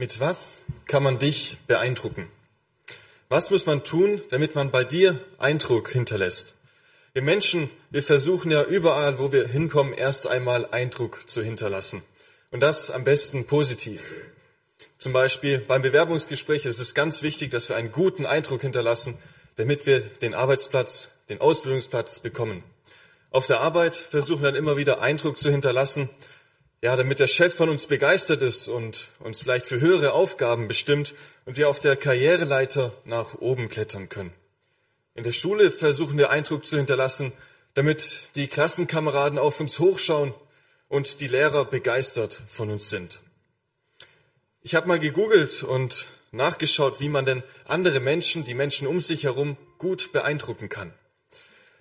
Mit was kann man dich beeindrucken? Was muss man tun, damit man bei dir Eindruck hinterlässt? Wir Menschen, wir versuchen ja überall, wo wir hinkommen, erst einmal Eindruck zu hinterlassen. Und das am besten positiv. Zum Beispiel beim Bewerbungsgespräch ist es ganz wichtig, dass wir einen guten Eindruck hinterlassen, damit wir den Arbeitsplatz, den Ausbildungsplatz bekommen. Auf der Arbeit versuchen wir dann immer wieder Eindruck zu hinterlassen, ja, damit der Chef von uns begeistert ist und uns vielleicht für höhere Aufgaben bestimmt und wir auf der Karriereleiter nach oben klettern können. In der Schule versuchen wir Eindruck zu hinterlassen, damit die Klassenkameraden auf uns hochschauen und die Lehrer begeistert von uns sind. Ich habe mal gegoogelt und nachgeschaut, wie man denn andere Menschen, die Menschen um sich herum, gut beeindrucken kann.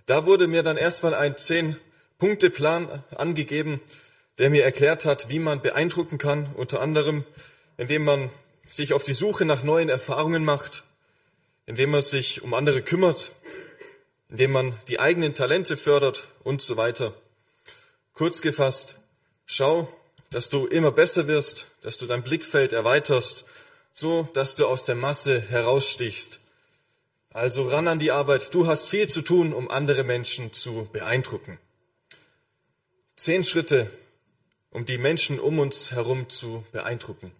Da wurde mir dann erstmal ein Zehn-Punkte-Plan angegeben, der mir erklärt hat, wie man beeindrucken kann, unter anderem, indem man sich auf die Suche nach neuen Erfahrungen macht, indem man sich um andere kümmert, indem man die eigenen Talente fördert und so weiter. Kurz gefasst, schau, dass du immer besser wirst, dass du dein Blickfeld erweiterst, so dass du aus der Masse herausstichst. Also ran an die Arbeit. Du hast viel zu tun, um andere Menschen zu beeindrucken. Zehn Schritte, um die Menschen um uns herum zu beeindrucken.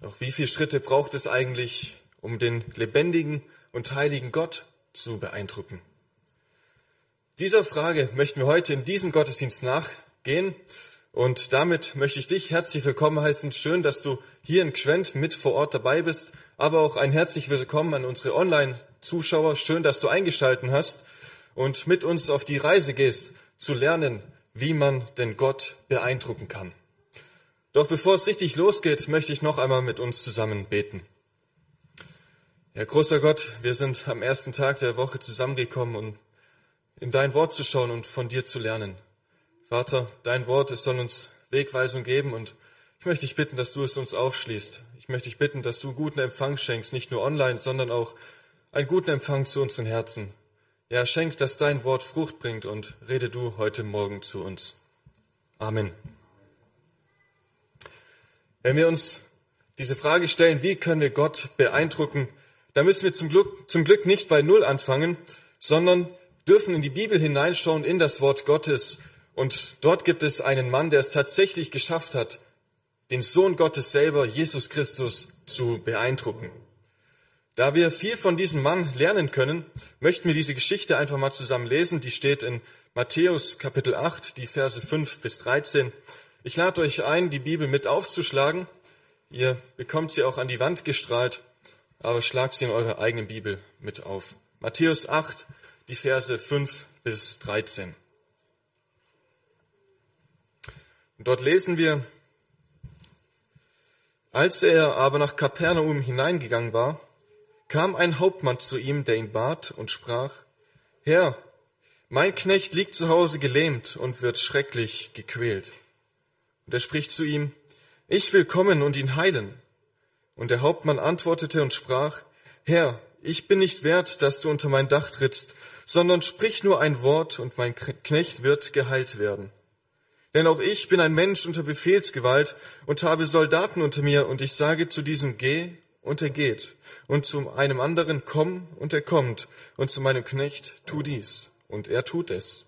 Doch wie viele Schritte braucht es eigentlich, um den lebendigen und heiligen Gott zu beeindrucken? Dieser Frage möchten wir heute in diesem Gottesdienst nachgehen. Und damit möchte ich dich herzlich willkommen heißen. Schön, dass du hier in Gschwend mit vor Ort dabei bist, aber auch ein herzlich willkommen an unsere Online-Zuschauer. Schön, dass du eingeschalten hast und mit uns auf die Reise gehst, zu lernen, wie man denn Gott beeindrucken kann. Doch bevor es richtig losgeht, möchte ich noch einmal mit uns zusammen beten. Herr großer Gott, wir sind am ersten Tag der Woche zusammengekommen, um in dein Wort zu schauen und von dir zu lernen. Vater, dein Wort, es soll uns Wegweisung geben und ich möchte dich bitten, dass du es uns aufschließt. Ich möchte dich bitten, dass du guten Empfang schenkst, nicht nur online, sondern auch einen guten Empfang zu unseren Herzen. Ja, schenk, dass dein Wort Frucht bringt und rede du heute Morgen zu uns. Amen. Wenn wir uns diese Frage stellen, wie können wir Gott beeindrucken, dann müssen wir zum Glück, zum Glück nicht bei Null anfangen, sondern dürfen in die Bibel hineinschauen, in das Wort Gottes. Und dort gibt es einen Mann, der es tatsächlich geschafft hat, den Sohn Gottes selber, Jesus Christus, zu beeindrucken. Da wir viel von diesem Mann lernen können, möchten wir diese Geschichte einfach mal zusammen lesen. Die steht in Matthäus Kapitel 8, die Verse 5 bis 13. Ich lade euch ein, die Bibel mit aufzuschlagen. Ihr bekommt sie auch an die Wand gestrahlt, aber schlagt sie in eurer eigenen Bibel mit auf. Matthäus 8, die Verse 5 bis 13. Und dort lesen wir, als er aber nach Kapernaum hineingegangen war, kam ein Hauptmann zu ihm, der ihn bat und sprach, Herr, mein Knecht liegt zu Hause gelähmt und wird schrecklich gequält. Und er spricht zu ihm, ich will kommen und ihn heilen. Und der Hauptmann antwortete und sprach, Herr, ich bin nicht wert, dass du unter mein Dach trittst, sondern sprich nur ein Wort und mein Knecht wird geheilt werden. Denn auch ich bin ein Mensch unter Befehlsgewalt und habe Soldaten unter mir und ich sage zu diesem Geh und er geht. Und zu einem anderen komm und er kommt. Und zu meinem Knecht tu dies. Und er tut es.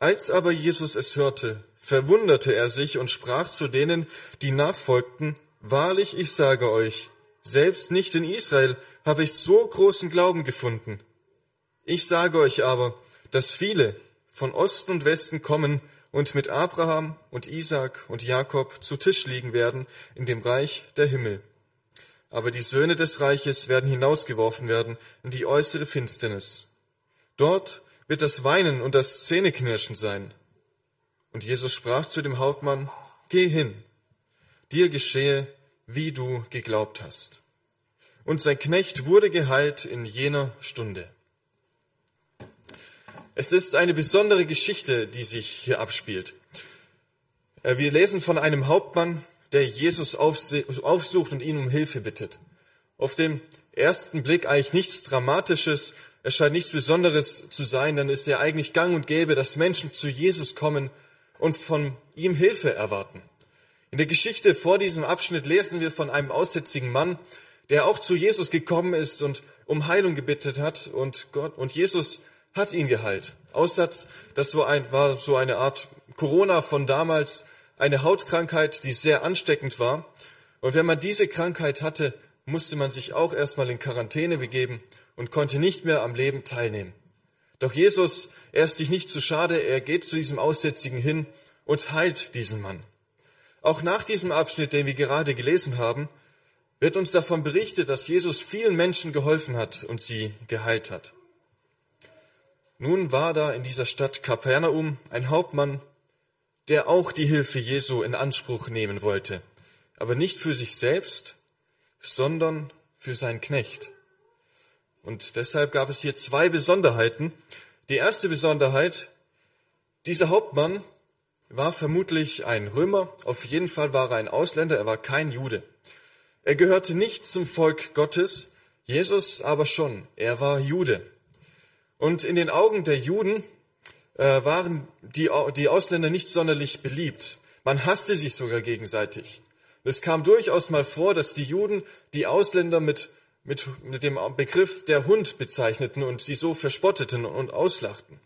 Als aber Jesus es hörte, verwunderte er sich und sprach zu denen, die nachfolgten, Wahrlich, ich sage euch, selbst nicht in Israel habe ich so großen Glauben gefunden. Ich sage euch aber, dass viele von Osten und Westen kommen und mit Abraham und Isaac und Jakob zu Tisch liegen werden in dem Reich der Himmel. Aber die Söhne des Reiches werden hinausgeworfen werden in die äußere Finsternis. Dort wird das Weinen und das Zähneknirschen sein. Und Jesus sprach zu dem Hauptmann, Geh hin, dir geschehe, wie du geglaubt hast. Und sein Knecht wurde geheilt in jener Stunde. Es ist eine besondere Geschichte, die sich hier abspielt. Äh, wir lesen von einem Hauptmann, der Jesus aufsucht und ihn um Hilfe bittet. Auf dem ersten Blick eigentlich nichts Dramatisches, es scheint nichts Besonderes zu sein, dann ist er eigentlich gang und gäbe, dass Menschen zu Jesus kommen und von ihm Hilfe erwarten. In der Geschichte vor diesem Abschnitt lesen wir von einem aussätzigen Mann, der auch zu Jesus gekommen ist und um Heilung gebittet hat und Gott und Jesus hat ihn geheilt. Aussatz, das war, ein, war so eine Art Corona von damals, eine Hautkrankheit, die sehr ansteckend war. Und wenn man diese Krankheit hatte, musste man sich auch erstmal in Quarantäne begeben und konnte nicht mehr am Leben teilnehmen. Doch Jesus, er ist sich nicht zu schade, er geht zu diesem Aussätzigen hin und heilt diesen Mann. Auch nach diesem Abschnitt, den wir gerade gelesen haben, wird uns davon berichtet, dass Jesus vielen Menschen geholfen hat und sie geheilt hat. Nun war da in dieser Stadt Kapernaum ein Hauptmann, der auch die Hilfe Jesu in Anspruch nehmen wollte, aber nicht für sich selbst, sondern für seinen Knecht. Und deshalb gab es hier zwei Besonderheiten. Die erste Besonderheit, dieser Hauptmann war vermutlich ein Römer, auf jeden Fall war er ein Ausländer, er war kein Jude. Er gehörte nicht zum Volk Gottes, Jesus aber schon, er war Jude. Und in den Augen der Juden äh, waren die, die Ausländer nicht sonderlich beliebt. Man hasste sich sogar gegenseitig. Es kam durchaus mal vor, dass die Juden die Ausländer mit mit, mit dem Begriff der Hund bezeichneten und sie so verspotteten und auslachten.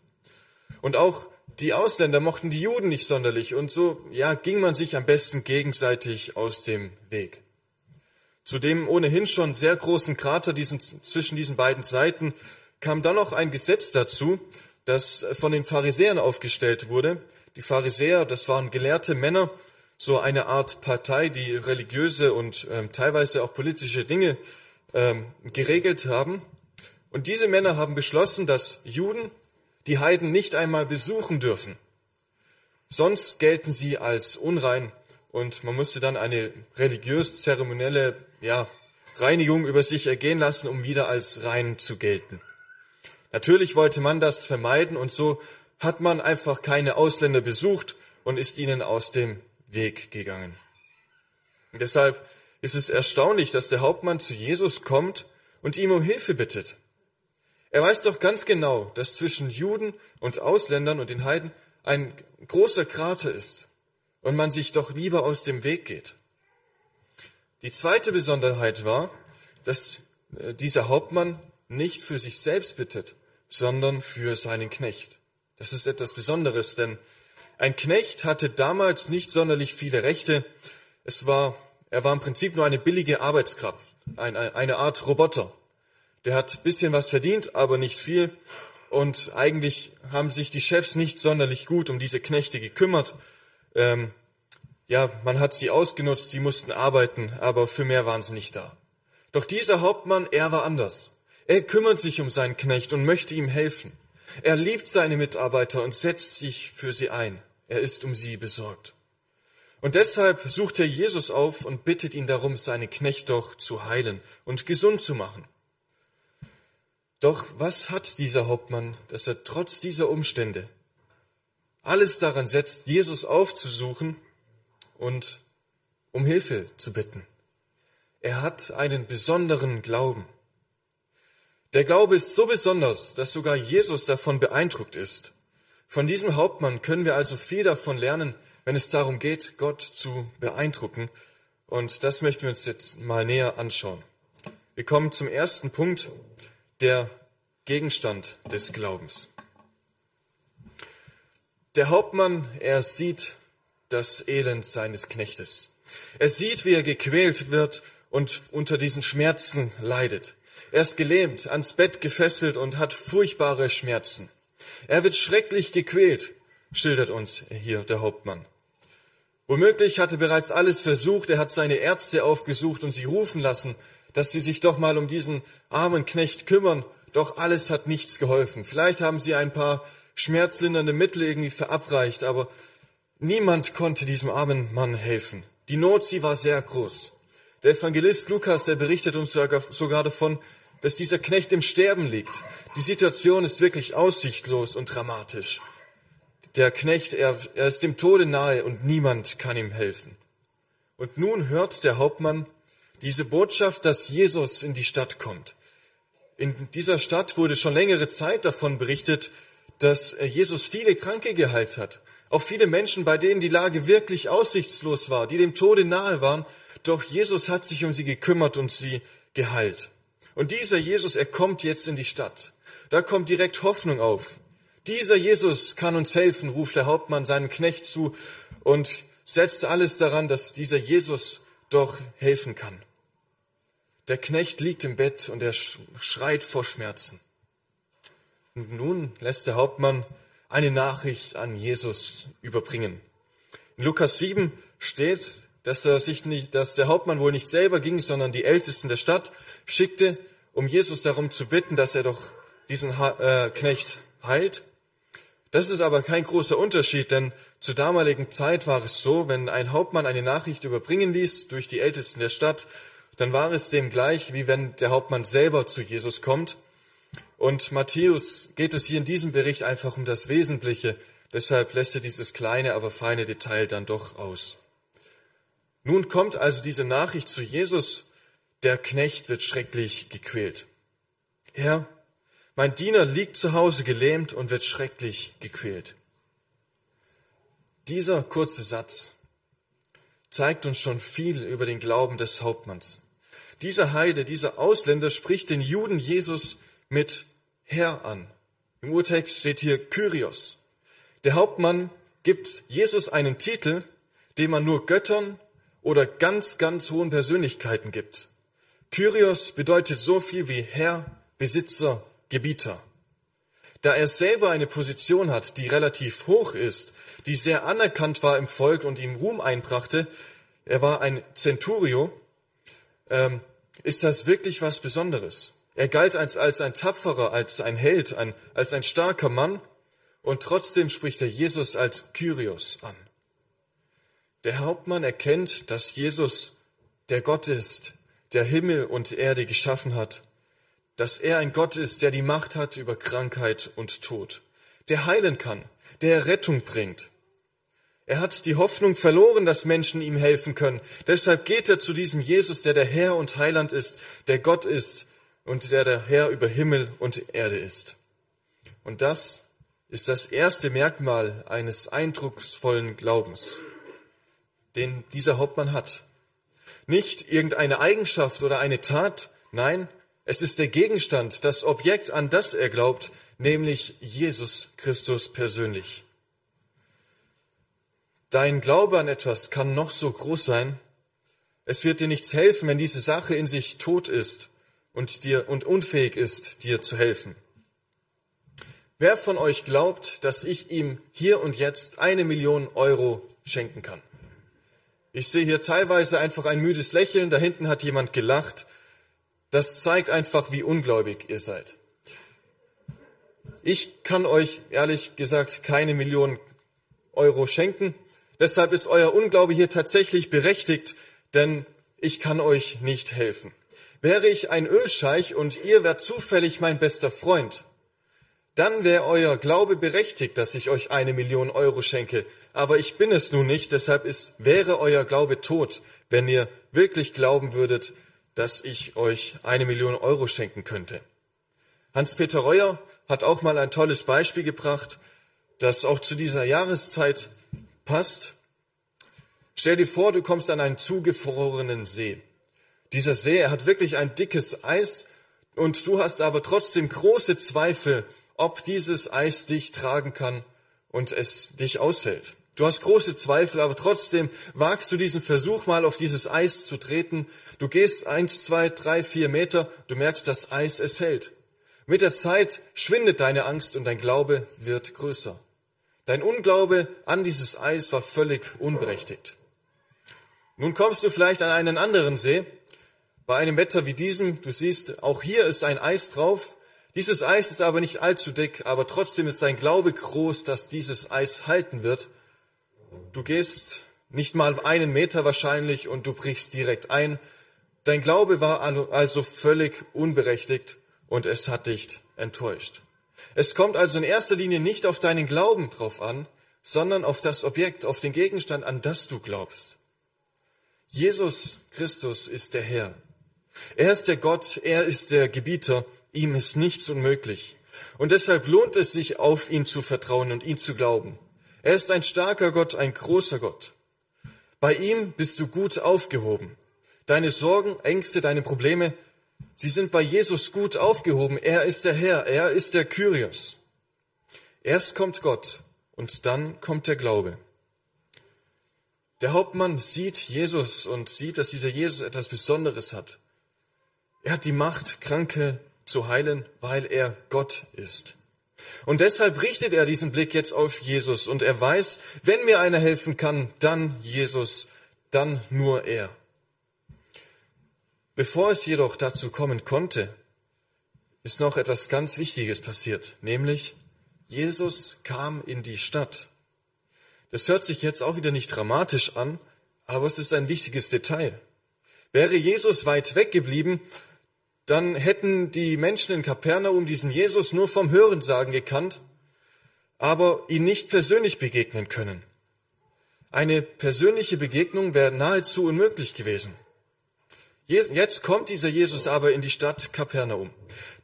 Und auch die Ausländer mochten die Juden nicht sonderlich und so, ja, ging man sich am besten gegenseitig aus dem Weg. Zu dem ohnehin schon sehr großen Krater diesen, zwischen diesen beiden Seiten kam dann noch ein Gesetz dazu, das von den Pharisäern aufgestellt wurde. Die Pharisäer, das waren gelehrte Männer, so eine Art Partei, die religiöse und ähm, teilweise auch politische Dinge ähm, geregelt haben. Und diese Männer haben beschlossen, dass Juden die Heiden nicht einmal besuchen dürfen. Sonst gelten sie als unrein und man musste dann eine religiös-zeremonielle ja, Reinigung über sich ergehen lassen, um wieder als rein zu gelten. Natürlich wollte man das vermeiden und so hat man einfach keine Ausländer besucht und ist ihnen aus dem Weg gegangen. Und deshalb ist es erstaunlich, dass der Hauptmann zu Jesus kommt und ihm um Hilfe bittet. Er weiß doch ganz genau, dass zwischen Juden und Ausländern und den Heiden ein großer Krater ist und man sich doch lieber aus dem Weg geht. Die zweite Besonderheit war, dass äh, dieser Hauptmann nicht für sich selbst bittet, sondern für seinen Knecht. Das ist etwas Besonderes, denn ein Knecht hatte damals nicht sonderlich viele Rechte. Es war er war im Prinzip nur eine billige Arbeitskraft, eine Art Roboter. Der hat bisschen was verdient, aber nicht viel. Und eigentlich haben sich die Chefs nicht sonderlich gut um diese Knechte gekümmert. Ähm, ja, man hat sie ausgenutzt, sie mussten arbeiten, aber für mehr waren sie nicht da. Doch dieser Hauptmann, er war anders. Er kümmert sich um seinen Knecht und möchte ihm helfen. Er liebt seine Mitarbeiter und setzt sich für sie ein. Er ist um sie besorgt. Und deshalb sucht er Jesus auf und bittet ihn darum, seinen Knecht doch zu heilen und gesund zu machen. Doch was hat dieser Hauptmann, dass er trotz dieser Umstände alles daran setzt, Jesus aufzusuchen und um Hilfe zu bitten? Er hat einen besonderen Glauben. Der Glaube ist so besonders, dass sogar Jesus davon beeindruckt ist. Von diesem Hauptmann können wir also viel davon lernen, wenn es darum geht, Gott zu beeindrucken. Und das möchten wir uns jetzt mal näher anschauen. Wir kommen zum ersten Punkt, der Gegenstand des Glaubens. Der Hauptmann, er sieht das Elend seines Knechtes. Er sieht, wie er gequält wird und unter diesen Schmerzen leidet. Er ist gelähmt, ans Bett gefesselt und hat furchtbare Schmerzen. Er wird schrecklich gequält, schildert uns hier der Hauptmann. Womöglich hatte bereits alles versucht, er hat seine Ärzte aufgesucht und sie rufen lassen, dass sie sich doch mal um diesen armen Knecht kümmern, doch alles hat nichts geholfen. Vielleicht haben sie ein paar schmerzlindernde Mittel irgendwie verabreicht, aber niemand konnte diesem armen Mann helfen. Die Not, sie war sehr groß. Der Evangelist Lukas, der berichtet uns sogar davon, dass dieser Knecht im Sterben liegt. Die Situation ist wirklich aussichtlos und dramatisch. Der Knecht, er, er ist dem Tode nahe und niemand kann ihm helfen. Und nun hört der Hauptmann diese Botschaft, dass Jesus in die Stadt kommt. In dieser Stadt wurde schon längere Zeit davon berichtet, dass Jesus viele Kranke geheilt hat. Auch viele Menschen, bei denen die Lage wirklich aussichtslos war, die dem Tode nahe waren, doch Jesus hat sich um sie gekümmert und sie geheilt. Und dieser Jesus, er kommt jetzt in die Stadt. Da kommt direkt Hoffnung auf. Dieser Jesus kann uns helfen, ruft der Hauptmann seinem Knecht zu und setzt alles daran, dass dieser Jesus doch helfen kann. Der Knecht liegt im Bett und er schreit vor Schmerzen. Und nun lässt der Hauptmann eine Nachricht an Jesus überbringen. In Lukas 7 steht, dass er sich nicht, dass der Hauptmann wohl nicht selber ging, sondern die Ältesten der Stadt schickte, um Jesus darum zu bitten, dass er doch diesen äh, Knecht heilt. Das ist aber kein großer Unterschied, denn zur damaligen Zeit war es so, wenn ein Hauptmann eine Nachricht überbringen ließ durch die Ältesten der Stadt, dann war es dem gleich, wie wenn der Hauptmann selber zu Jesus kommt. Und Matthäus geht es hier in diesem Bericht einfach um das Wesentliche, deshalb lässt er dieses kleine, aber feine Detail dann doch aus. Nun kommt also diese Nachricht zu Jesus, der Knecht wird schrecklich gequält. Herr, mein Diener liegt zu Hause gelähmt und wird schrecklich gequält. Dieser kurze Satz zeigt uns schon viel über den Glauben des Hauptmanns. Dieser Heide, dieser Ausländer spricht den Juden Jesus mit Herr an. Im Urtext steht hier Kyrios. Der Hauptmann gibt Jesus einen Titel, den man nur Göttern oder ganz, ganz hohen Persönlichkeiten gibt. Kyrios bedeutet so viel wie Herr, Besitzer, Gebieter. Da er selber eine Position hat, die relativ hoch ist, die sehr anerkannt war im Volk und ihm Ruhm einbrachte, er war ein Centurio, ähm, ist das wirklich was Besonderes. Er galt als, als ein Tapferer, als ein Held, ein, als ein starker Mann und trotzdem spricht er Jesus als Kyrios an. Der Hauptmann erkennt, dass Jesus der Gott ist, der Himmel und Erde geschaffen hat, dass er ein Gott ist, der die Macht hat über Krankheit und Tod, der heilen kann, der Rettung bringt. Er hat die Hoffnung verloren, dass Menschen ihm helfen können. Deshalb geht er zu diesem Jesus, der der Herr und Heiland ist, der Gott ist und der der Herr über Himmel und Erde ist. Und das ist das erste Merkmal eines eindrucksvollen Glaubens den dieser Hauptmann hat. Nicht irgendeine Eigenschaft oder eine Tat, nein, es ist der Gegenstand, das Objekt, an das er glaubt, nämlich Jesus Christus persönlich. Dein Glaube an etwas kann noch so groß sein, es wird dir nichts helfen, wenn diese Sache in sich tot ist und dir und unfähig ist, dir zu helfen. Wer von euch glaubt, dass ich ihm hier und jetzt eine Million Euro schenken kann? Ich sehe hier teilweise einfach ein müdes Lächeln, da hinten hat jemand gelacht. Das zeigt einfach, wie ungläubig ihr seid. Ich kann euch ehrlich gesagt keine Millionen Euro schenken. Deshalb ist euer Unglaube hier tatsächlich berechtigt, denn ich kann euch nicht helfen. Wäre ich ein Ölscheich und ihr wärt zufällig mein bester Freund, dann wäre euer Glaube berechtigt, dass ich euch eine Million Euro schenke. Aber ich bin es nun nicht, deshalb ist, wäre euer Glaube tot, wenn ihr wirklich glauben würdet, dass ich euch eine Million Euro schenken könnte. Hans-Peter Reuer hat auch mal ein tolles Beispiel gebracht, das auch zu dieser Jahreszeit passt. Stell dir vor, du kommst an einen zugefrorenen See. Dieser See, er hat wirklich ein dickes Eis und du hast aber trotzdem große Zweifel, ob dieses Eis dich tragen kann und es dich aushält. Du hast große Zweifel, aber trotzdem wagst du diesen Versuch mal auf dieses Eis zu treten. Du gehst eins, zwei, drei, vier Meter, du merkst, das Eis es hält. Mit der Zeit schwindet deine Angst und dein Glaube wird größer. Dein Unglaube an dieses Eis war völlig unberechtigt. Nun kommst du vielleicht an einen anderen See. Bei einem Wetter wie diesem, du siehst, auch hier ist ein Eis drauf, dieses Eis ist aber nicht allzu dick, aber trotzdem ist dein Glaube groß, dass dieses Eis halten wird. Du gehst nicht mal einen Meter wahrscheinlich und du brichst direkt ein. Dein Glaube war also völlig unberechtigt und es hat dich enttäuscht. Es kommt also in erster Linie nicht auf deinen Glauben drauf an, sondern auf das Objekt, auf den Gegenstand, an das du glaubst. Jesus Christus ist der Herr. Er ist der Gott, er ist der Gebieter Ihm ist nichts unmöglich. Und deshalb lohnt es sich, auf ihn zu vertrauen und ihn zu glauben. Er ist ein starker Gott, ein großer Gott. Bei ihm bist du gut aufgehoben. Deine Sorgen, Ängste, deine Probleme, sie sind bei Jesus gut aufgehoben. Er ist der Herr, er ist der Kyrios. Erst kommt Gott und dann kommt der Glaube. Der Hauptmann sieht Jesus und sieht, dass dieser Jesus etwas Besonderes hat. Er hat die Macht, Kranke zu heilen, weil er Gott ist. Und deshalb richtet er diesen Blick jetzt auf Jesus und er weiß, wenn mir einer helfen kann, dann Jesus, dann nur er. Bevor es jedoch dazu kommen konnte, ist noch etwas ganz Wichtiges passiert, nämlich Jesus kam in die Stadt. Das hört sich jetzt auch wieder nicht dramatisch an, aber es ist ein wichtiges Detail. Wäre Jesus weit weg geblieben, dann hätten die Menschen in Kapernaum diesen Jesus nur vom Hörensagen gekannt, aber ihn nicht persönlich begegnen können. Eine persönliche Begegnung wäre nahezu unmöglich gewesen. Jetzt kommt dieser Jesus aber in die Stadt Kapernaum.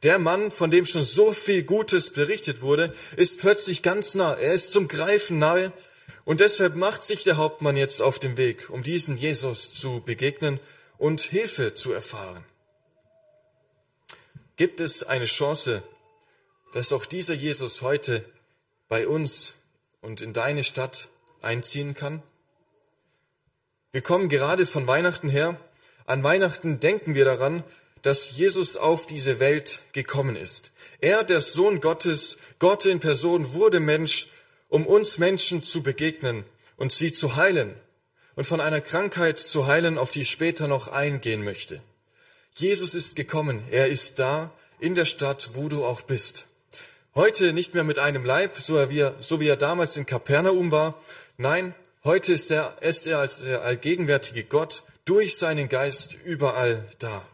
Der Mann, von dem schon so viel Gutes berichtet wurde, ist plötzlich ganz nah. Er ist zum Greifen nahe. Und deshalb macht sich der Hauptmann jetzt auf den Weg, um diesen Jesus zu begegnen und Hilfe zu erfahren. Gibt es eine Chance, dass auch dieser Jesus heute bei uns und in deine Stadt einziehen kann? Wir kommen gerade von Weihnachten her. An Weihnachten denken wir daran, dass Jesus auf diese Welt gekommen ist. Er, der Sohn Gottes, Gott in Person, wurde Mensch, um uns Menschen zu begegnen und sie zu heilen und von einer Krankheit zu heilen, auf die ich später noch eingehen möchte. Jesus ist gekommen, er ist da in der Stadt, wo du auch bist. Heute nicht mehr mit einem Leib, so wie er, so wie er damals in Kapernaum war. Nein, heute ist er, ist er als der allgegenwärtige Gott durch seinen Geist überall da.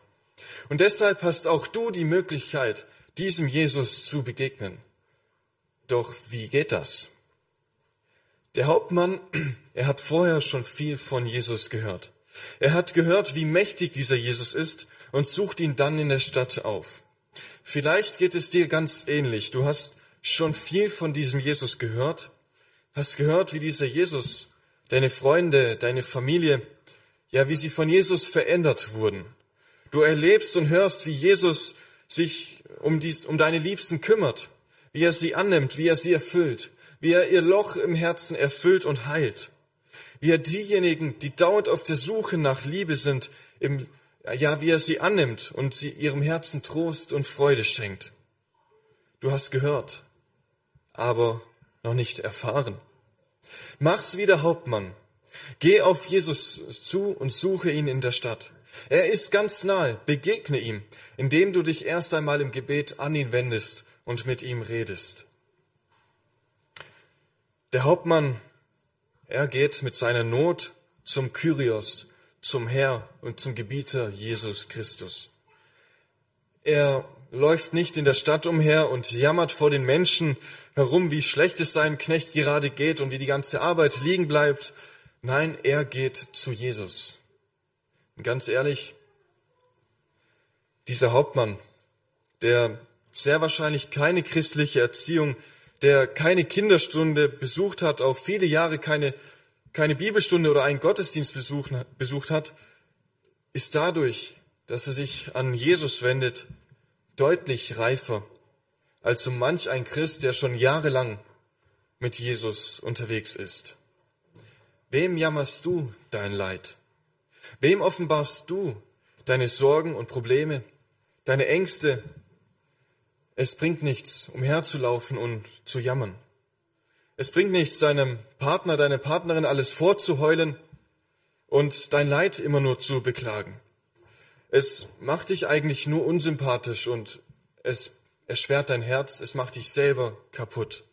Und deshalb hast auch du die Möglichkeit, diesem Jesus zu begegnen. Doch wie geht das? Der Hauptmann, er hat vorher schon viel von Jesus gehört. Er hat gehört, wie mächtig dieser Jesus ist und sucht ihn dann in der Stadt auf. Vielleicht geht es dir ganz ähnlich. Du hast schon viel von diesem Jesus gehört, hast gehört, wie dieser Jesus, deine Freunde, deine Familie, ja, wie sie von Jesus verändert wurden. Du erlebst und hörst, wie Jesus sich um, dies, um deine Liebsten kümmert, wie er sie annimmt, wie er sie erfüllt, wie er ihr Loch im Herzen erfüllt und heilt, wie er diejenigen, die dauernd auf der Suche nach Liebe sind, im ja, wie er sie annimmt und sie ihrem Herzen Trost und Freude schenkt. Du hast gehört, aber noch nicht erfahren. Mach's wie der Hauptmann. Geh auf Jesus zu und suche ihn in der Stadt. Er ist ganz nahe. Begegne ihm, indem du dich erst einmal im Gebet an ihn wendest und mit ihm redest. Der Hauptmann, er geht mit seiner Not zum Kyrios, zum Herr und zum Gebieter Jesus Christus. Er läuft nicht in der Stadt umher und jammert vor den Menschen herum, wie schlecht es seinem Knecht gerade geht und wie die ganze Arbeit liegen bleibt. Nein, er geht zu Jesus. Und ganz ehrlich, dieser Hauptmann, der sehr wahrscheinlich keine christliche Erziehung, der keine Kinderstunde besucht hat, auch viele Jahre keine keine Bibelstunde oder einen Gottesdienst besucht hat, ist dadurch, dass er sich an Jesus wendet, deutlich reifer als so manch ein Christ, der schon jahrelang mit Jesus unterwegs ist. Wem jammerst du dein Leid? Wem offenbarst du deine Sorgen und Probleme, deine Ängste? Es bringt nichts, umherzulaufen und zu jammern. Es bringt nichts, deinem Partner, deine Partnerin alles vorzuheulen und dein Leid immer nur zu beklagen. Es macht dich eigentlich nur unsympathisch und es erschwert dein Herz, es macht dich selber kaputt.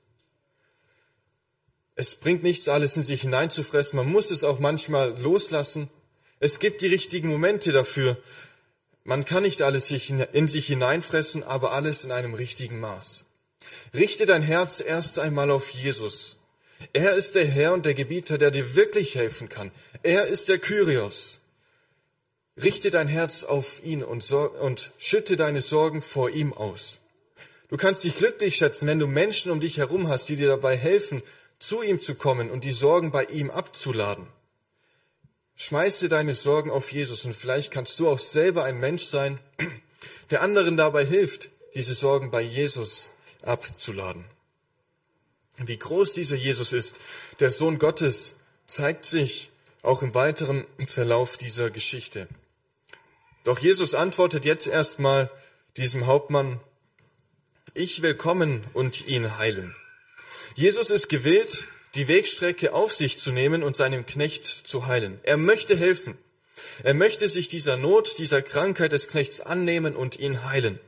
Es bringt nichts, alles in sich hineinzufressen. Man muss es auch manchmal loslassen. Es gibt die richtigen Momente dafür. Man kann nicht alles in sich hineinfressen, aber alles in einem richtigen Maß. Richte dein Herz erst einmal auf Jesus. Er ist der Herr und der Gebieter, der dir wirklich helfen kann. Er ist der Kyrios. Richte dein Herz auf ihn und, und schütte deine Sorgen vor ihm aus. Du kannst dich glücklich schätzen, wenn du Menschen um dich herum hast, die dir dabei helfen, zu ihm zu kommen und die Sorgen bei ihm abzuladen. Schmeiße deine Sorgen auf Jesus und vielleicht kannst du auch selber ein Mensch sein, der anderen dabei hilft, diese Sorgen bei Jesus abzuladen. Wie groß dieser Jesus ist, der Sohn Gottes, zeigt sich auch im weiteren Verlauf dieser Geschichte. Doch Jesus antwortet jetzt erstmal diesem Hauptmann, ich will kommen und ihn heilen. Jesus ist gewillt, die Wegstrecke auf sich zu nehmen und seinem Knecht zu heilen. Er möchte helfen. Er möchte sich dieser Not, dieser Krankheit des Knechts annehmen und ihn heilen.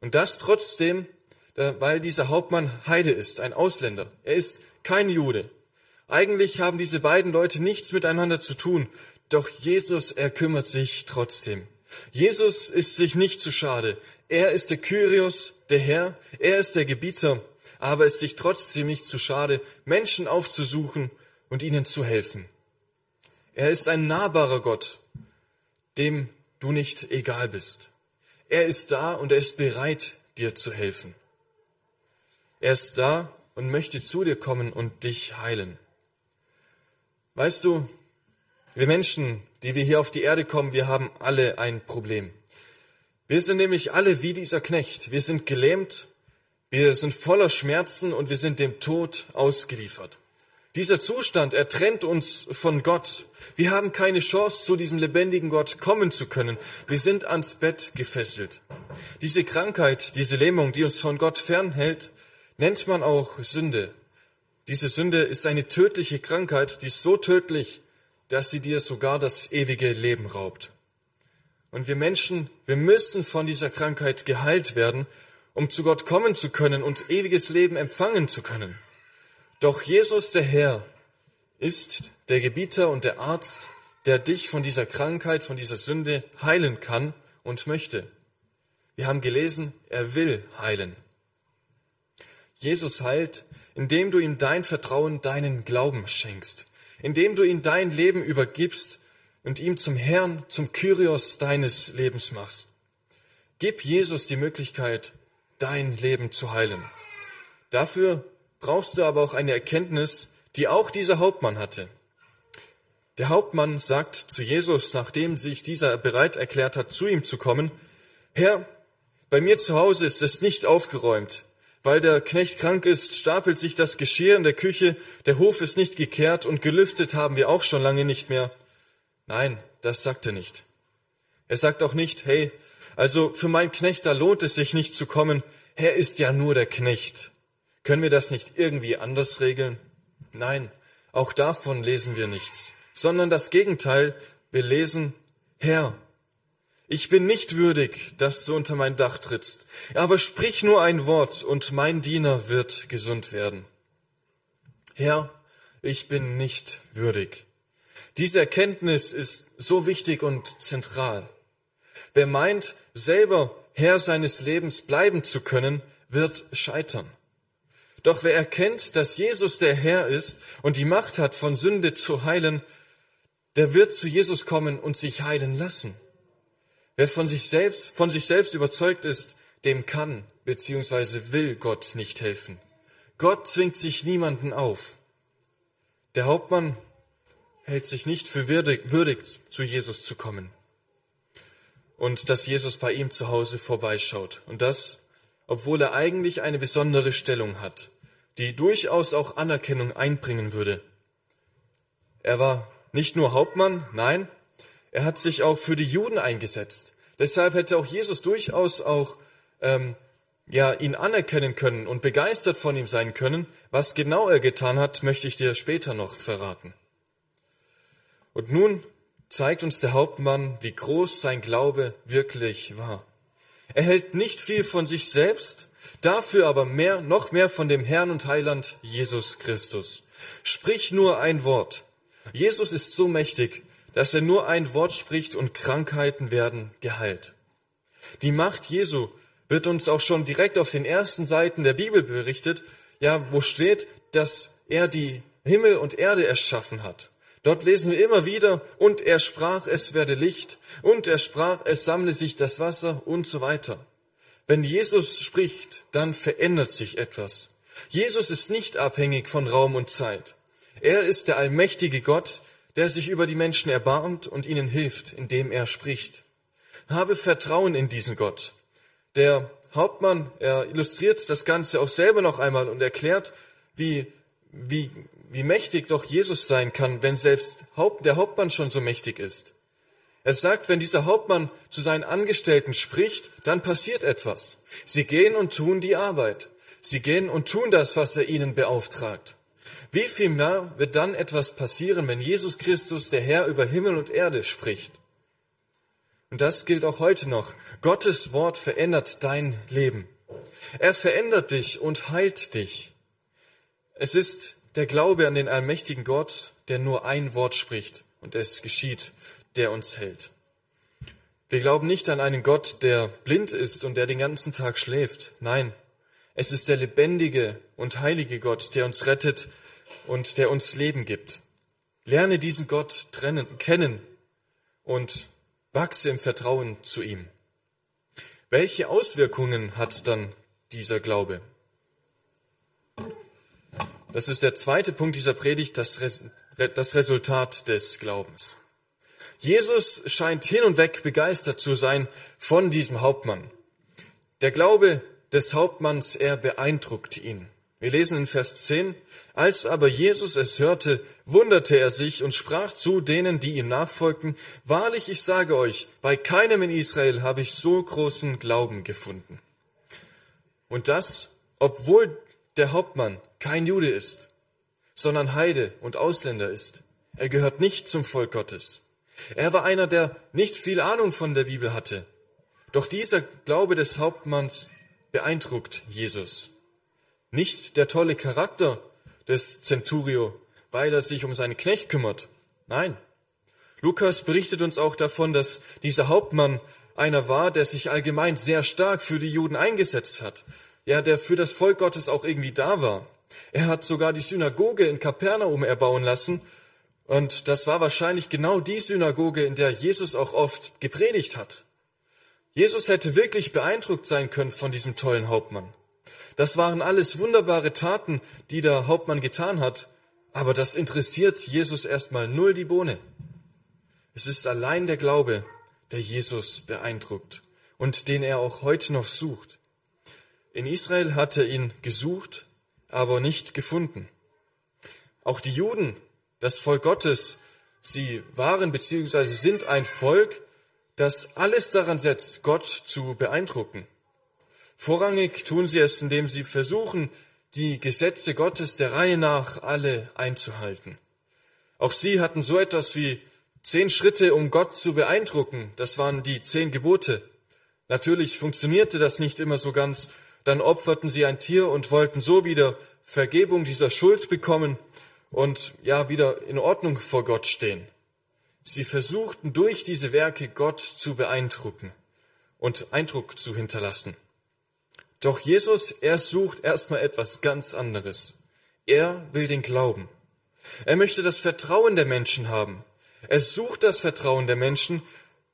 Und das trotzdem, weil dieser Hauptmann Heide ist, ein Ausländer. Er ist kein Jude. Eigentlich haben diese beiden Leute nichts miteinander zu tun, doch Jesus, er kümmert sich trotzdem. Jesus ist sich nicht zu schade. Er ist der Kyrios, der Herr, er ist der Gebieter aber es sich trotzdem nicht zu schade, Menschen aufzusuchen und ihnen zu helfen. Er ist ein nahbarer Gott, dem du nicht egal bist. Er ist da und er ist bereit, dir zu helfen. Er ist da und möchte zu dir kommen und dich heilen. Weißt du, wir Menschen, die wir hier auf die Erde kommen, wir haben alle ein Problem. Wir sind nämlich alle wie dieser Knecht. Wir sind gelähmt wir sind voller Schmerzen und wir sind dem Tod ausgeliefert. Dieser Zustand, er trennt uns von Gott. Wir haben keine Chance, zu diesem lebendigen Gott kommen zu können. Wir sind ans Bett gefesselt. Diese Krankheit, diese Lähmung, die uns von Gott fernhält, nennt man auch Sünde. Diese Sünde ist eine tödliche Krankheit, die ist so tödlich, dass sie dir sogar das ewige Leben raubt. Und wir Menschen, wir müssen von dieser Krankheit geheilt werden, um zu Gott kommen zu können und ewiges Leben empfangen zu können. Doch Jesus der Herr ist der Gebieter und der Arzt, der dich von dieser Krankheit, von dieser Sünde heilen kann und möchte. Wir haben gelesen, er will heilen. Jesus heilt, indem du ihm dein Vertrauen, deinen Glauben schenkst, indem du ihm dein Leben übergibst und ihm zum Herrn, zum Kyrios deines Lebens machst. Gib Jesus die Möglichkeit, dein Leben zu heilen. Dafür brauchst du aber auch eine Erkenntnis, die auch dieser Hauptmann hatte. Der Hauptmann sagt zu Jesus, nachdem sich dieser bereit erklärt hat, zu ihm zu kommen, Herr, bei mir zu Hause ist es nicht aufgeräumt. Weil der Knecht krank ist, stapelt sich das Geschirr in der Küche, der Hof ist nicht gekehrt und gelüftet haben wir auch schon lange nicht mehr. Nein, das sagt er nicht. Er sagt auch nicht, hey, also für meinen Knecht, da lohnt es sich nicht zu kommen. Er ist ja nur der Knecht. Können wir das nicht irgendwie anders regeln? Nein, auch davon lesen wir nichts, sondern das Gegenteil. Wir lesen, Herr, ich bin nicht würdig, dass du unter mein Dach trittst, aber sprich nur ein Wort und mein Diener wird gesund werden. Herr, ich bin nicht würdig. Diese Erkenntnis ist so wichtig und zentral. Wer meint, selber Herr seines Lebens bleiben zu können, wird scheitern. Doch wer erkennt, dass Jesus der Herr ist und die Macht hat, von Sünde zu heilen, der wird zu Jesus kommen und sich heilen lassen. Wer von sich selbst, von sich selbst überzeugt ist, dem kann bzw. will Gott nicht helfen. Gott zwingt sich niemanden auf. Der Hauptmann hält sich nicht für würdig, würdig zu Jesus zu kommen und dass Jesus bei ihm zu Hause vorbeischaut. Und das, obwohl er eigentlich eine besondere Stellung hat, die durchaus auch Anerkennung einbringen würde. Er war nicht nur Hauptmann, nein, er hat sich auch für die Juden eingesetzt. Deshalb hätte auch Jesus durchaus auch ähm, ja ihn anerkennen können und begeistert von ihm sein können. Was genau er getan hat, möchte ich dir später noch verraten. Und nun zeigt uns der Hauptmann, wie groß sein Glaube wirklich war. Er hält nicht viel von sich selbst, dafür aber mehr, noch mehr von dem Herrn und Heiland Jesus Christus. Sprich nur ein Wort. Jesus ist so mächtig, dass er nur ein Wort spricht und Krankheiten werden geheilt. Die Macht Jesu wird uns auch schon direkt auf den ersten Seiten der Bibel berichtet, ja, wo steht, dass er die Himmel und Erde erschaffen hat. Dort lesen wir immer wieder, und er sprach, es werde Licht, und er sprach, es sammle sich das Wasser und so weiter. Wenn Jesus spricht, dann verändert sich etwas. Jesus ist nicht abhängig von Raum und Zeit. Er ist der allmächtige Gott, der sich über die Menschen erbarmt und ihnen hilft, indem er spricht. Habe Vertrauen in diesen Gott. Der Hauptmann, er illustriert das Ganze auch selber noch einmal und erklärt, wie, wie, wie mächtig doch Jesus sein kann, wenn selbst der Hauptmann schon so mächtig ist. Er sagt, wenn dieser Hauptmann zu seinen Angestellten spricht, dann passiert etwas. Sie gehen und tun die Arbeit. Sie gehen und tun das, was er ihnen beauftragt. Wie viel mehr wird dann etwas passieren, wenn Jesus Christus, der Herr über Himmel und Erde, spricht? Und das gilt auch heute noch. Gottes Wort verändert dein Leben. Er verändert dich und heilt dich. Es ist der Glaube an den allmächtigen Gott, der nur ein Wort spricht und es geschieht, der uns hält. Wir glauben nicht an einen Gott, der blind ist und der den ganzen Tag schläft. Nein, es ist der lebendige und heilige Gott, der uns rettet und der uns Leben gibt. Lerne diesen Gott trennen, kennen und wachse im Vertrauen zu ihm. Welche Auswirkungen hat dann dieser Glaube? Das ist der zweite Punkt dieser Predigt, das, das Resultat des Glaubens. Jesus scheint hin und weg begeistert zu sein von diesem Hauptmann. Der Glaube des Hauptmanns, er beeindruckt ihn. Wir lesen in Vers 10, als aber Jesus es hörte, wunderte er sich und sprach zu denen, die ihm nachfolgten, Wahrlich, ich sage euch, bei keinem in Israel habe ich so großen Glauben gefunden. Und das, obwohl der Hauptmann kein Jude ist, sondern Heide und Ausländer ist. Er gehört nicht zum Volk Gottes. Er war einer, der nicht viel Ahnung von der Bibel hatte. Doch dieser Glaube des Hauptmanns beeindruckt Jesus. Nicht der tolle Charakter des Centurio, weil er sich um seinen Knecht kümmert. Nein. Lukas berichtet uns auch davon, dass dieser Hauptmann einer war, der sich allgemein sehr stark für die Juden eingesetzt hat. Ja, der für das Volk Gottes auch irgendwie da war. Er hat sogar die Synagoge in Kapernaum erbauen lassen. Und das war wahrscheinlich genau die Synagoge, in der Jesus auch oft gepredigt hat. Jesus hätte wirklich beeindruckt sein können von diesem tollen Hauptmann. Das waren alles wunderbare Taten, die der Hauptmann getan hat, aber das interessiert Jesus erstmal null die Bohne. Es ist allein der Glaube, der Jesus beeindruckt und den er auch heute noch sucht. In Israel hat er ihn gesucht, aber nicht gefunden. Auch die Juden, das Volk Gottes, sie waren bzw. sind ein Volk, das alles daran setzt, Gott zu beeindrucken. Vorrangig tun sie es, indem sie versuchen, die Gesetze Gottes der Reihe nach alle einzuhalten. Auch sie hatten so etwas wie zehn Schritte, um Gott zu beeindrucken. Das waren die zehn Gebote. Natürlich funktionierte das nicht immer so ganz. Dann opferten sie ein Tier und wollten so wieder Vergebung dieser Schuld bekommen und ja wieder in Ordnung vor Gott stehen. Sie versuchten durch diese Werke Gott zu beeindrucken und Eindruck zu hinterlassen. Doch Jesus, er sucht erstmal etwas ganz anderes. Er will den Glauben. Er möchte das Vertrauen der Menschen haben. Er sucht das Vertrauen der Menschen,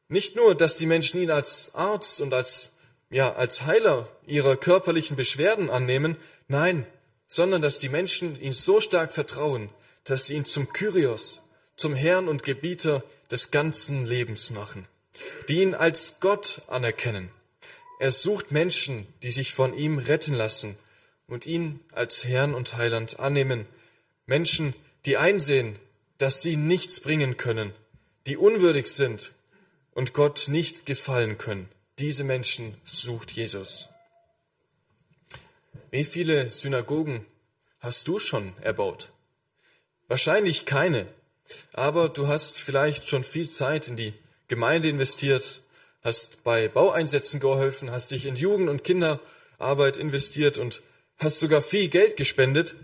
nicht nur, dass die Menschen ihn als Arzt und als, ja, als Heiler ihrer körperlichen Beschwerden annehmen, nein, sondern dass die Menschen ihn so stark vertrauen, dass sie ihn zum Kyrios, zum Herrn und Gebieter des ganzen Lebens machen, die ihn als Gott anerkennen, er sucht Menschen, die sich von ihm retten lassen und ihn als Herrn und Heiland annehmen. Menschen, die einsehen, dass sie nichts bringen können, die unwürdig sind und Gott nicht gefallen können. Diese Menschen sucht Jesus. Wie viele Synagogen hast du schon erbaut? Wahrscheinlich keine, aber du hast vielleicht schon viel Zeit in die Gemeinde investiert, hast bei Baueinsätzen geholfen, hast dich in Jugend- und Kinderarbeit investiert und hast sogar viel Geld gespendet,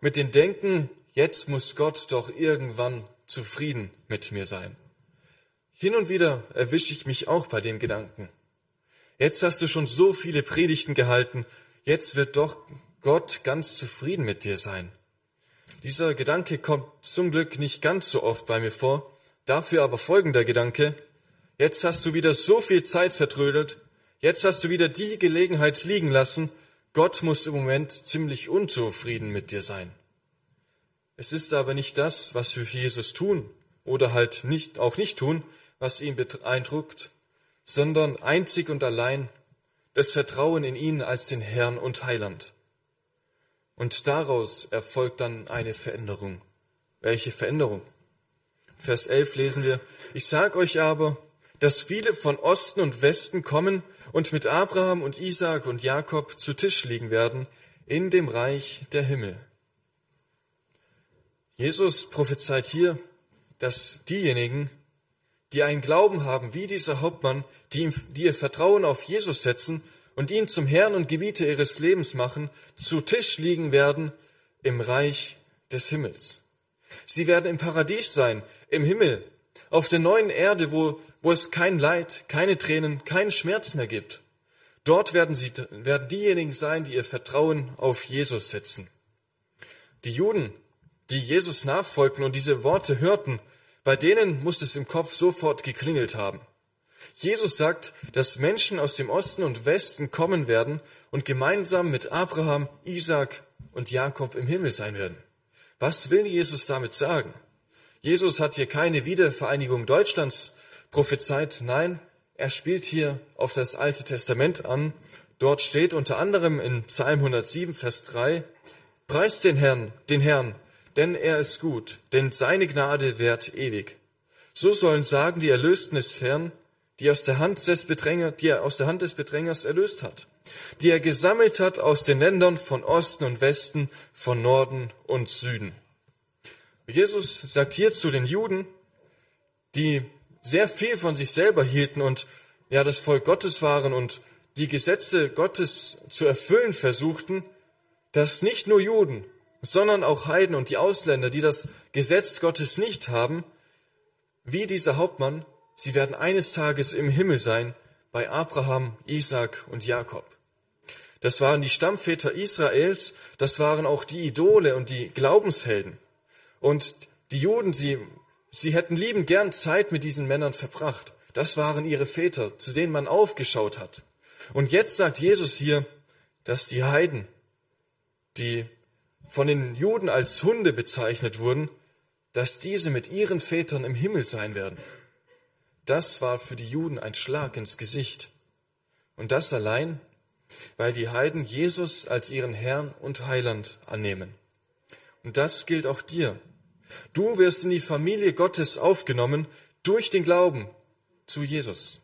mit dem Denken, jetzt muss Gott doch irgendwann zufrieden mit mir sein. Hin und wieder erwische ich mich auch bei dem Gedanken. Jetzt hast du schon so viele Predigten gehalten, jetzt wird doch Gott ganz zufrieden mit dir sein. Dieser Gedanke kommt zum Glück nicht ganz so oft bei mir vor, dafür aber folgender Gedanke, Jetzt hast du wieder so viel Zeit vertrödelt. Jetzt hast du wieder die Gelegenheit liegen lassen, Gott muss im Moment ziemlich unzufrieden mit dir sein. Es ist aber nicht das, was wir für Jesus tun oder halt nicht, auch nicht tun, was ihn beeindruckt, sondern einzig und allein das Vertrauen in ihn als den Herrn und Heiland. Und daraus erfolgt dann eine Veränderung. Welche Veränderung? Vers 11 lesen wir, ich sag euch aber, dass viele von Osten und Westen kommen und mit Abraham und Isaak und Jakob zu Tisch liegen werden in dem Reich der Himmel. Jesus prophezeit hier, dass diejenigen, die einen Glauben haben wie dieser Hauptmann, die, ihm, die ihr Vertrauen auf Jesus setzen und ihn zum Herrn und Gebieter ihres Lebens machen, zu Tisch liegen werden im Reich des Himmels. Sie werden im Paradies sein, im Himmel, auf der neuen Erde, wo, wo es kein Leid, keine Tränen, keinen Schmerz mehr gibt. Dort werden, sie, werden diejenigen sein, die ihr Vertrauen auf Jesus setzen. Die Juden, die Jesus nachfolgten und diese Worte hörten, bei denen muss es im Kopf sofort geklingelt haben. Jesus sagt, dass Menschen aus dem Osten und Westen kommen werden und gemeinsam mit Abraham, Isaac und Jakob im Himmel sein werden. Was will Jesus damit sagen? Jesus hat hier keine Wiedervereinigung Deutschlands prophezeit. Nein, er spielt hier auf das Alte Testament an. Dort steht unter anderem in Psalm 107, Vers 3, Preist den Herrn, den Herrn, denn er ist gut, denn seine Gnade währt ewig. So sollen sagen die Erlösten des Herrn, die, aus der Hand des Bedränger, die er aus der Hand des Bedrängers erlöst hat, die er gesammelt hat aus den Ländern von Osten und Westen, von Norden und Süden. Jesus sagt hier zu den Juden, die sehr viel von sich selber hielten und ja das Volk Gottes waren und die Gesetze Gottes zu erfüllen versuchten, dass nicht nur Juden, sondern auch Heiden und die Ausländer, die das Gesetz Gottes nicht haben, wie dieser Hauptmann, sie werden eines Tages im Himmel sein bei Abraham, Isaac und Jakob. Das waren die Stammväter Israels, das waren auch die Idole und die Glaubenshelden. Und die Juden, sie, sie hätten liebend gern Zeit mit diesen Männern verbracht. Das waren ihre Väter, zu denen man aufgeschaut hat. Und jetzt sagt Jesus hier, dass die Heiden, die von den Juden als Hunde bezeichnet wurden, dass diese mit ihren Vätern im Himmel sein werden. Das war für die Juden ein Schlag ins Gesicht. Und das allein, weil die Heiden Jesus als ihren Herrn und Heiland annehmen. Und das gilt auch dir. Du wirst in die Familie Gottes aufgenommen durch den Glauben zu Jesus.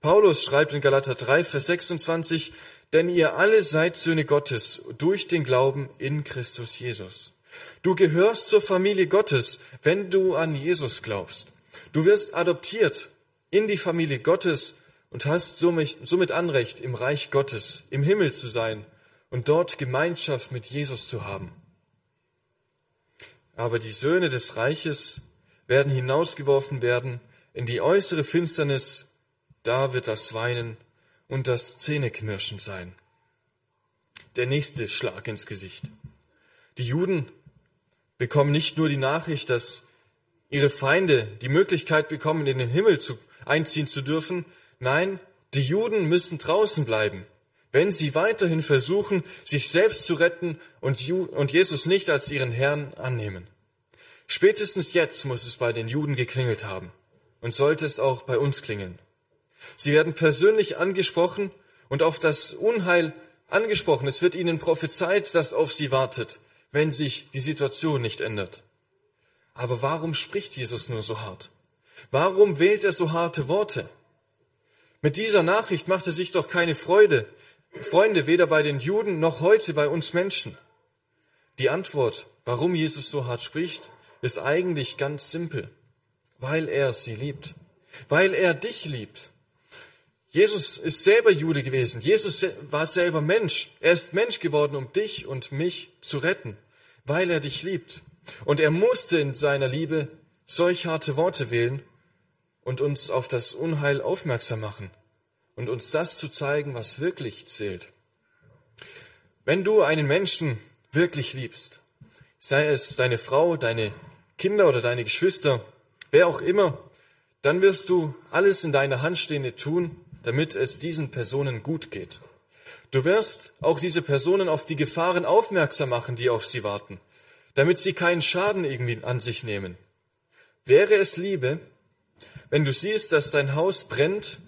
Paulus schreibt in Galater 3, Vers 26, denn ihr alle seid Söhne Gottes durch den Glauben in Christus Jesus. Du gehörst zur Familie Gottes, wenn du an Jesus glaubst. Du wirst adoptiert in die Familie Gottes und hast somit, Anrecht, im Reich Gottes, im Himmel zu sein und dort Gemeinschaft mit Jesus zu haben. Aber die Söhne des Reiches werden hinausgeworfen werden in die äußere Finsternis, da wird das Weinen und das Zähneknirschen sein. Der nächste Schlag ins Gesicht. Die Juden bekommen nicht nur die Nachricht, dass ihre Feinde die Möglichkeit bekommen, in den Himmel zu, einziehen zu dürfen. Nein, die Juden müssen draußen bleiben, wenn sie weiterhin versuchen, sich selbst zu retten und, Jesus nicht als ihren Herrn annehmen. Spätestens jetzt muss es bei den Juden geklingelt haben und sollte es auch bei uns klingeln. Sie werden persönlich angesprochen und auf das Unheil angesprochen. Es wird ihnen prophezeit, das auf sie wartet, wenn sich die Situation nicht ändert. Aber warum spricht Jesus nur so hart? Warum wählt er so harte Worte? Mit dieser Nachricht macht er sich doch keine Freude, Freunde weder bei den Juden noch heute bei uns Menschen. Die Antwort, warum Jesus so hart spricht, ist eigentlich ganz simpel. Weil er sie liebt. Weil er dich liebt. Jesus ist selber Jude gewesen. Jesus war selber Mensch. Er ist Mensch geworden, um dich und mich zu retten, weil er dich liebt. Und er musste in seiner Liebe solch harte Worte wählen und uns auf das Unheil aufmerksam machen und uns das zu zeigen, was wirklich zählt. Wenn du einen Menschen wirklich liebst, sei es deine Frau, deine Kinder oder deine Geschwister, wer auch immer, dann wirst du alles in deiner Hand Stehende tun, damit es diesen Personen gut geht. Du wirst auch diese Personen auf die Gefahren aufmerksam machen, die auf sie warten, damit sie keinen Schaden irgendwie an sich nehmen. Wäre es Liebe, wenn du siehst, dass dein Haus brennt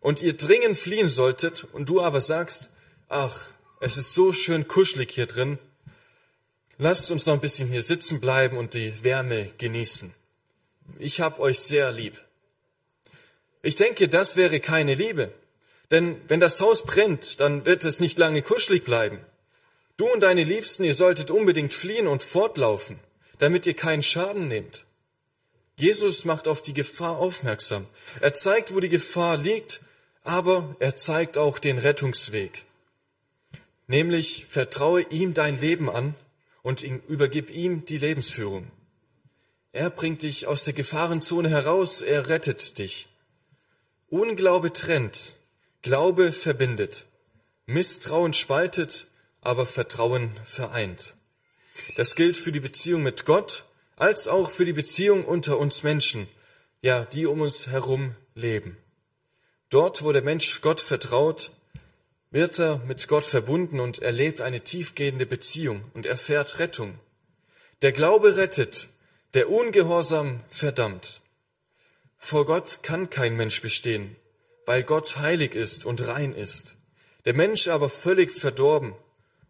und ihr dringend fliehen solltet und du aber sagst, ach, es ist so schön kuschelig hier drin, lasst uns noch ein bisschen hier sitzen bleiben und die Wärme genießen. Ich hab euch sehr lieb. Ich denke, das wäre keine Liebe. Denn wenn das Haus brennt, dann wird es nicht lange kuschelig bleiben. Du und deine Liebsten, ihr solltet unbedingt fliehen und fortlaufen, damit ihr keinen Schaden nehmt. Jesus macht auf die Gefahr aufmerksam. Er zeigt, wo die Gefahr liegt, aber er zeigt auch den Rettungsweg. Nämlich vertraue ihm dein Leben an und übergib ihm die Lebensführung. Er bringt dich aus der Gefahrenzone heraus, er rettet dich. Unglaube trennt, Glaube verbindet, Misstrauen spaltet, aber Vertrauen vereint. Das gilt für die Beziehung mit Gott als auch für die Beziehung unter uns Menschen, ja, die um uns herum leben. Dort, wo der Mensch Gott vertraut, wird er mit Gott verbunden und erlebt eine tiefgehende Beziehung und erfährt Rettung. Der Glaube rettet, der Ungehorsam verdammt. Vor Gott kann kein Mensch bestehen, weil Gott heilig ist und rein ist. Der Mensch aber völlig verdorben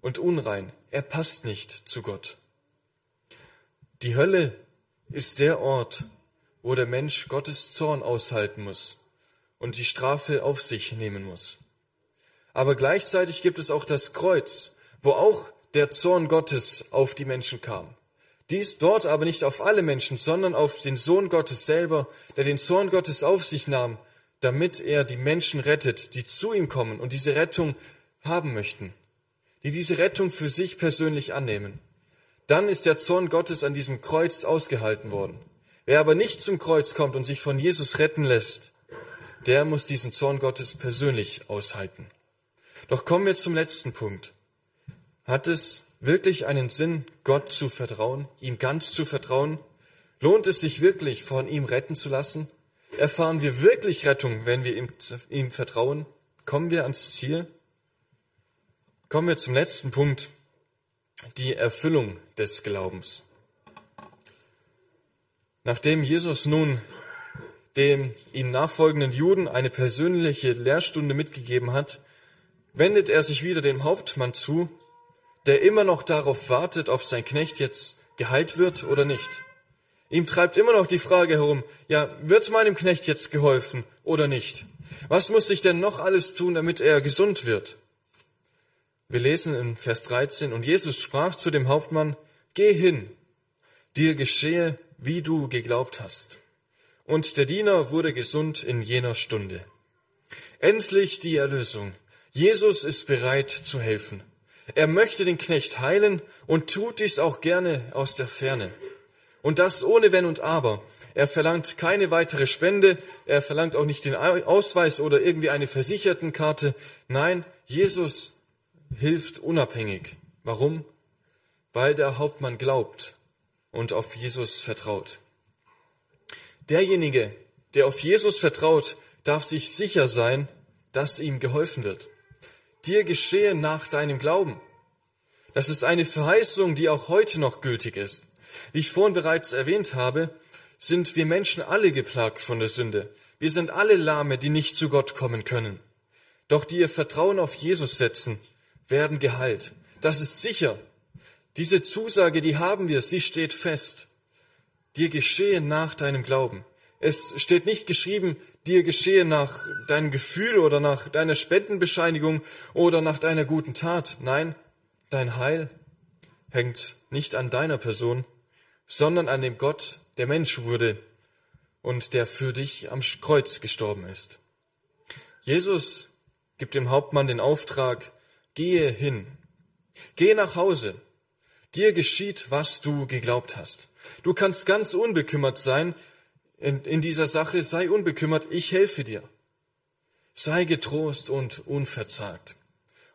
und unrein. Er passt nicht zu Gott. Die Hölle ist der Ort, wo der Mensch Gottes Zorn aushalten muss und die Strafe auf sich nehmen muss. Aber gleichzeitig gibt es auch das Kreuz, wo auch der Zorn Gottes auf die Menschen kam. Dies dort aber nicht auf alle Menschen, sondern auf den Sohn Gottes selber, der den Zorn Gottes auf sich nahm damit er die Menschen rettet, die zu ihm kommen und diese Rettung haben möchten, die diese Rettung für sich persönlich annehmen. Dann ist der Zorn Gottes an diesem Kreuz ausgehalten worden. Wer aber nicht zum Kreuz kommt und sich von Jesus retten lässt, der muss diesen Zorn Gottes persönlich aushalten. Doch kommen wir zum letzten Punkt. Hat es wirklich einen Sinn, Gott zu vertrauen, ihm ganz zu vertrauen? Lohnt es sich wirklich, von ihm retten zu lassen? Erfahren wir wirklich Rettung, wenn wir ihm, ihm vertrauen? Kommen wir ans Ziel? Kommen wir zum letzten Punkt, die Erfüllung des Glaubens. Nachdem Jesus nun den ihm nachfolgenden Juden eine persönliche Lehrstunde mitgegeben hat, wendet er sich wieder dem Hauptmann zu, der immer noch darauf wartet, ob sein Knecht jetzt geheilt wird oder nicht. Ihm treibt immer noch die Frage herum, ja, wird meinem Knecht jetzt geholfen oder nicht? Was muss ich denn noch alles tun, damit er gesund wird? Wir lesen in Vers 13, und Jesus sprach zu dem Hauptmann, Geh hin, dir geschehe, wie du geglaubt hast. Und der Diener wurde gesund in jener Stunde. Endlich die Erlösung. Jesus ist bereit zu helfen. Er möchte den Knecht heilen und tut dies auch gerne aus der Ferne. Und das ohne Wenn und Aber. Er verlangt keine weitere Spende, er verlangt auch nicht den Ausweis oder irgendwie eine Versichertenkarte. Nein, Jesus hilft unabhängig. Warum? Weil der Hauptmann glaubt und auf Jesus vertraut. Derjenige, der auf Jesus vertraut, darf sich sicher sein, dass ihm geholfen wird. Dir geschehe nach deinem Glauben. Das ist eine Verheißung, die auch heute noch gültig ist. Wie ich vorhin bereits erwähnt habe, sind wir Menschen alle geplagt von der Sünde. Wir sind alle Lahme, die nicht zu Gott kommen können. Doch die ihr Vertrauen auf Jesus setzen, werden geheilt. Das ist sicher. Diese Zusage, die haben wir, sie steht fest. Dir geschehe nach deinem Glauben. Es steht nicht geschrieben, dir geschehe nach deinem Gefühl oder nach deiner Spendenbescheinigung oder nach deiner guten Tat. Nein, dein Heil hängt nicht an deiner Person, sondern an dem Gott, der Mensch wurde und der für dich am Kreuz gestorben ist. Jesus gibt dem Hauptmann den Auftrag, gehe hin, gehe nach Hause, dir geschieht, was du geglaubt hast. Du kannst ganz unbekümmert sein in, in dieser Sache, sei unbekümmert, ich helfe dir. Sei getrost und unverzagt.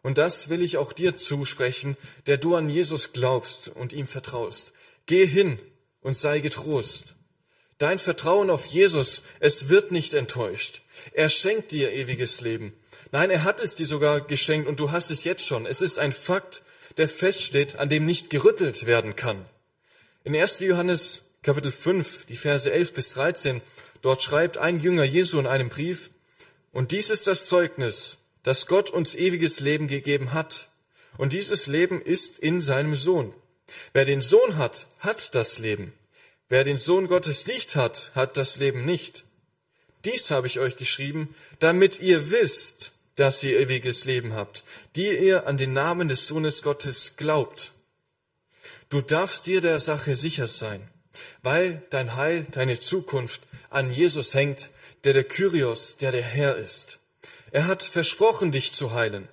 Und das will ich auch dir zusprechen, der du an Jesus glaubst und ihm vertraust. Geh hin und sei getrost. Dein Vertrauen auf Jesus, es wird nicht enttäuscht. Er schenkt dir ewiges Leben. Nein, er hat es dir sogar geschenkt und du hast es jetzt schon. Es ist ein Fakt, der feststeht, an dem nicht gerüttelt werden kann. In 1. Johannes Kapitel 5, die Verse 11 bis 13, dort schreibt ein Jünger Jesu in einem Brief, und dies ist das Zeugnis, dass Gott uns ewiges Leben gegeben hat. Und dieses Leben ist in seinem Sohn. Wer den Sohn hat, hat das Leben. Wer den Sohn Gottes nicht hat, hat das Leben nicht. Dies habe ich euch geschrieben, damit ihr wisst, dass ihr ewiges Leben habt, die ihr an den Namen des Sohnes Gottes glaubt. Du darfst dir der Sache sicher sein, weil dein Heil, deine Zukunft an Jesus hängt, der der Kyrios, der der Herr ist. Er hat versprochen, dich zu heilen.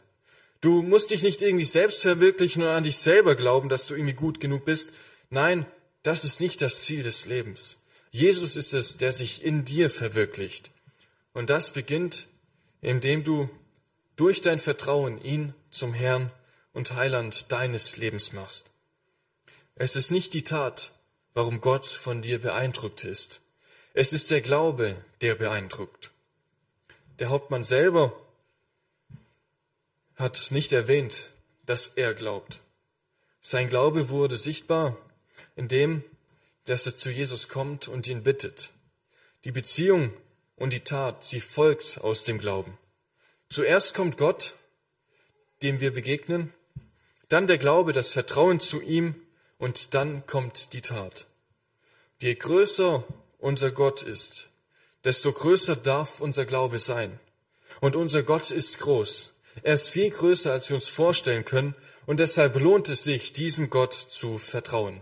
Du musst dich nicht irgendwie selbst verwirklichen und an dich selber glauben, dass du irgendwie gut genug bist. Nein, das ist nicht das Ziel des Lebens. Jesus ist es, der sich in dir verwirklicht. Und das beginnt, indem du durch dein Vertrauen ihn zum Herrn und Heiland deines Lebens machst. Es ist nicht die Tat, warum Gott von dir beeindruckt ist. Es ist der Glaube, der beeindruckt. Der Hauptmann selber hat nicht erwähnt, dass er glaubt. Sein Glaube wurde sichtbar, indem, dass er zu Jesus kommt und ihn bittet. Die Beziehung und die Tat, sie folgt aus dem Glauben. Zuerst kommt Gott, dem wir begegnen, dann der Glaube, das Vertrauen zu ihm und dann kommt die Tat. Je größer unser Gott ist, desto größer darf unser Glaube sein. Und unser Gott ist groß. Er ist viel größer, als wir uns vorstellen können, und deshalb lohnt es sich, diesem Gott zu vertrauen.